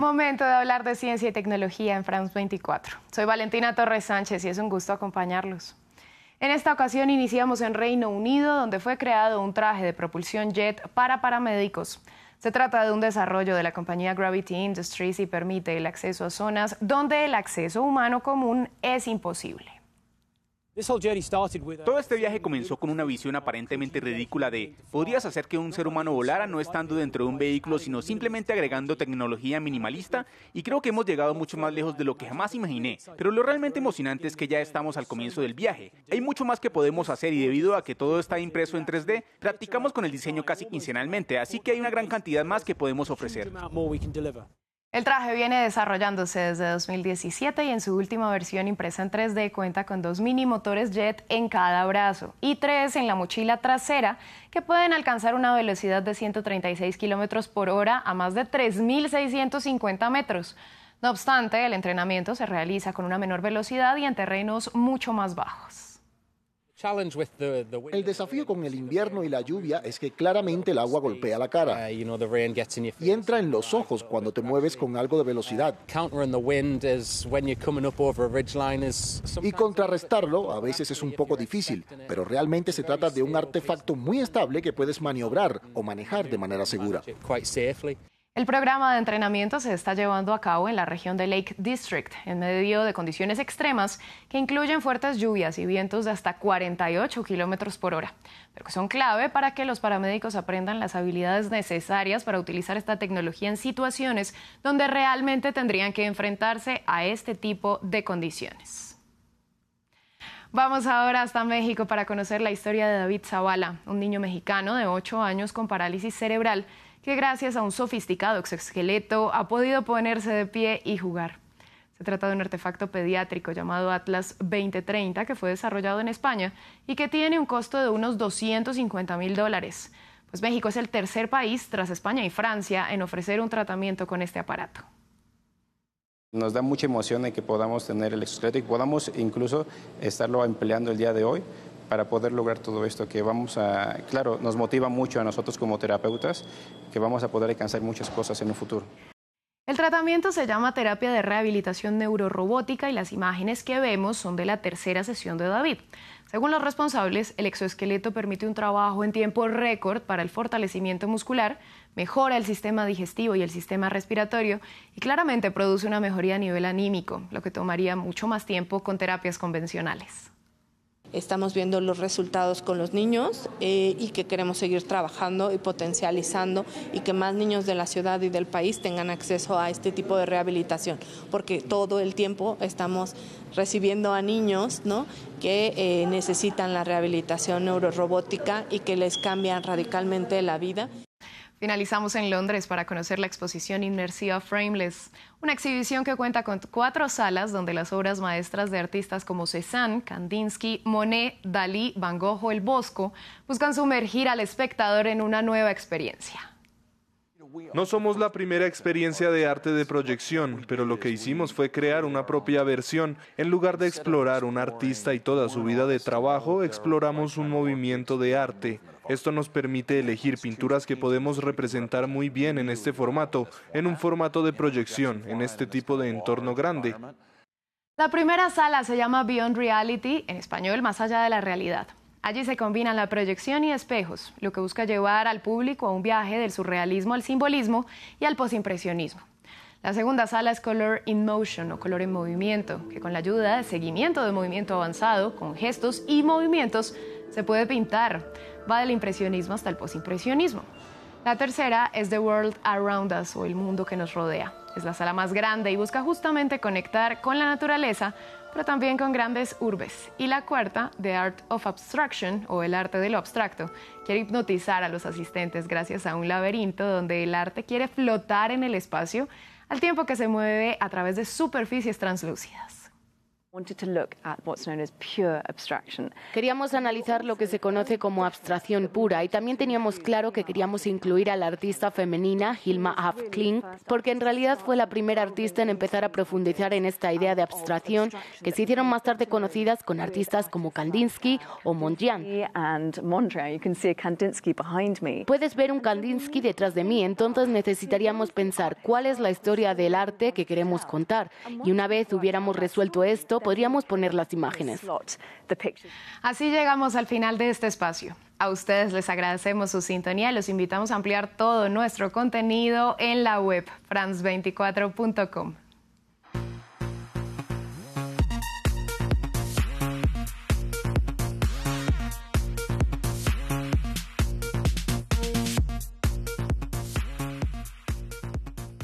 Momento de hablar de ciencia y tecnología en France 24. Soy Valentina Torres Sánchez y es un gusto acompañarlos. En esta ocasión iniciamos en Reino Unido, donde fue creado un traje de propulsión jet para paramédicos. Se trata de un desarrollo de la compañía Gravity Industries y permite el acceso a zonas donde el acceso humano común es imposible. Todo este viaje comenzó con una visión aparentemente ridícula de ¿podrías hacer que un ser humano volara no estando dentro de un vehículo, sino simplemente agregando tecnología minimalista? Y creo que hemos llegado mucho más lejos de lo que jamás imaginé. Pero lo realmente emocionante es que ya estamos al comienzo del viaje. Hay mucho más que podemos hacer y debido a que todo está impreso en 3D, practicamos con el diseño casi quincenalmente, así que hay una gran cantidad más que podemos ofrecer. El traje viene desarrollándose desde 2017 y en su última versión impresa en 3D cuenta con dos mini motores jet en cada brazo y tres en la mochila trasera que pueden alcanzar una velocidad de 136 kilómetros por hora a más de 3.650 metros. No obstante, el entrenamiento se realiza con una menor velocidad y en terrenos mucho más bajos. El desafío con el invierno y la lluvia es que claramente el agua golpea la cara. Y entra en los ojos cuando te mueves con algo de velocidad. Y contrarrestarlo a veces es un poco difícil, pero realmente se trata de un artefacto muy estable que puedes maniobrar o manejar de manera segura. El programa de entrenamiento se está llevando a cabo en la región de Lake District, en medio de condiciones extremas que incluyen fuertes lluvias y vientos de hasta 48 kilómetros por hora, pero que son clave para que los paramédicos aprendan las habilidades necesarias para utilizar esta tecnología en situaciones donde realmente tendrían que enfrentarse a este tipo de condiciones. Vamos ahora hasta México para conocer la historia de David Zavala, un niño mexicano de 8 años con parálisis cerebral que gracias a un sofisticado exoesqueleto ha podido ponerse de pie y jugar. Se trata de un artefacto pediátrico llamado Atlas 2030 que fue desarrollado en España y que tiene un costo de unos 250 mil dólares. Pues México es el tercer país, tras España y Francia, en ofrecer un tratamiento con este aparato. Nos da mucha emoción de que podamos tener el exoesqueleto y podamos incluso estarlo empleando el día de hoy para poder lograr todo esto, que vamos a, claro, nos motiva mucho a nosotros como terapeutas, que vamos a poder alcanzar muchas cosas en un futuro. El tratamiento se llama terapia de rehabilitación neurorobótica y las imágenes que vemos son de la tercera sesión de David. Según los responsables, el exoesqueleto permite un trabajo en tiempo récord para el fortalecimiento muscular, mejora el sistema digestivo y el sistema respiratorio y claramente produce una mejoría a nivel anímico, lo que tomaría mucho más tiempo con terapias convencionales. Estamos viendo los resultados con los niños eh, y que queremos seguir trabajando y potencializando y que más niños de la ciudad y del país tengan acceso a este tipo de rehabilitación, porque todo el tiempo estamos recibiendo a niños ¿no? que eh, necesitan la rehabilitación neurorobótica y que les cambian radicalmente la vida. Finalizamos en Londres para conocer la exposición inmersiva Frameless, una exhibición que cuenta con cuatro salas donde las obras maestras de artistas como Cézanne, Kandinsky, Monet, Dalí, Van Gogh o El Bosco buscan sumergir al espectador en una nueva experiencia. No somos la primera experiencia de arte de proyección, pero lo que hicimos fue crear una propia versión. En lugar de explorar un artista y toda su vida de trabajo, exploramos un movimiento de arte. Esto nos permite elegir pinturas que podemos representar muy bien en este formato, en un formato de proyección, en este tipo de entorno grande. La primera sala se llama Beyond Reality, en español, más allá de la realidad. Allí se combinan la proyección y espejos, lo que busca llevar al público a un viaje del surrealismo al simbolismo y al posimpresionismo. La segunda sala es Color in Motion o Color en Movimiento, que con la ayuda de seguimiento de movimiento avanzado, con gestos y movimientos, se puede pintar. Va del impresionismo hasta el posimpresionismo. La tercera es The World Around Us o El Mundo que nos rodea. Es la sala más grande y busca justamente conectar con la naturaleza, pero también con grandes urbes. Y la cuarta, The Art of Abstraction o El Arte de lo Abstracto, quiere hipnotizar a los asistentes gracias a un laberinto donde el arte quiere flotar en el espacio al tiempo que se mueve a través de superficies translúcidas. Queríamos analizar lo que se conoce como abstracción pura y también teníamos claro que queríamos incluir a la artista femenina Hilma af Klint, porque en realidad fue la primera artista en empezar a profundizar en esta idea de abstracción que se hicieron más tarde conocidas con artistas como Kandinsky o Mondrian. Puedes ver un Kandinsky detrás de mí, entonces necesitaríamos pensar cuál es la historia del arte que queremos contar. Y una vez hubiéramos resuelto esto, podríamos poner las imágenes. Así llegamos al final de este espacio. A ustedes les agradecemos su sintonía y los invitamos a ampliar todo nuestro contenido en la web france24.com.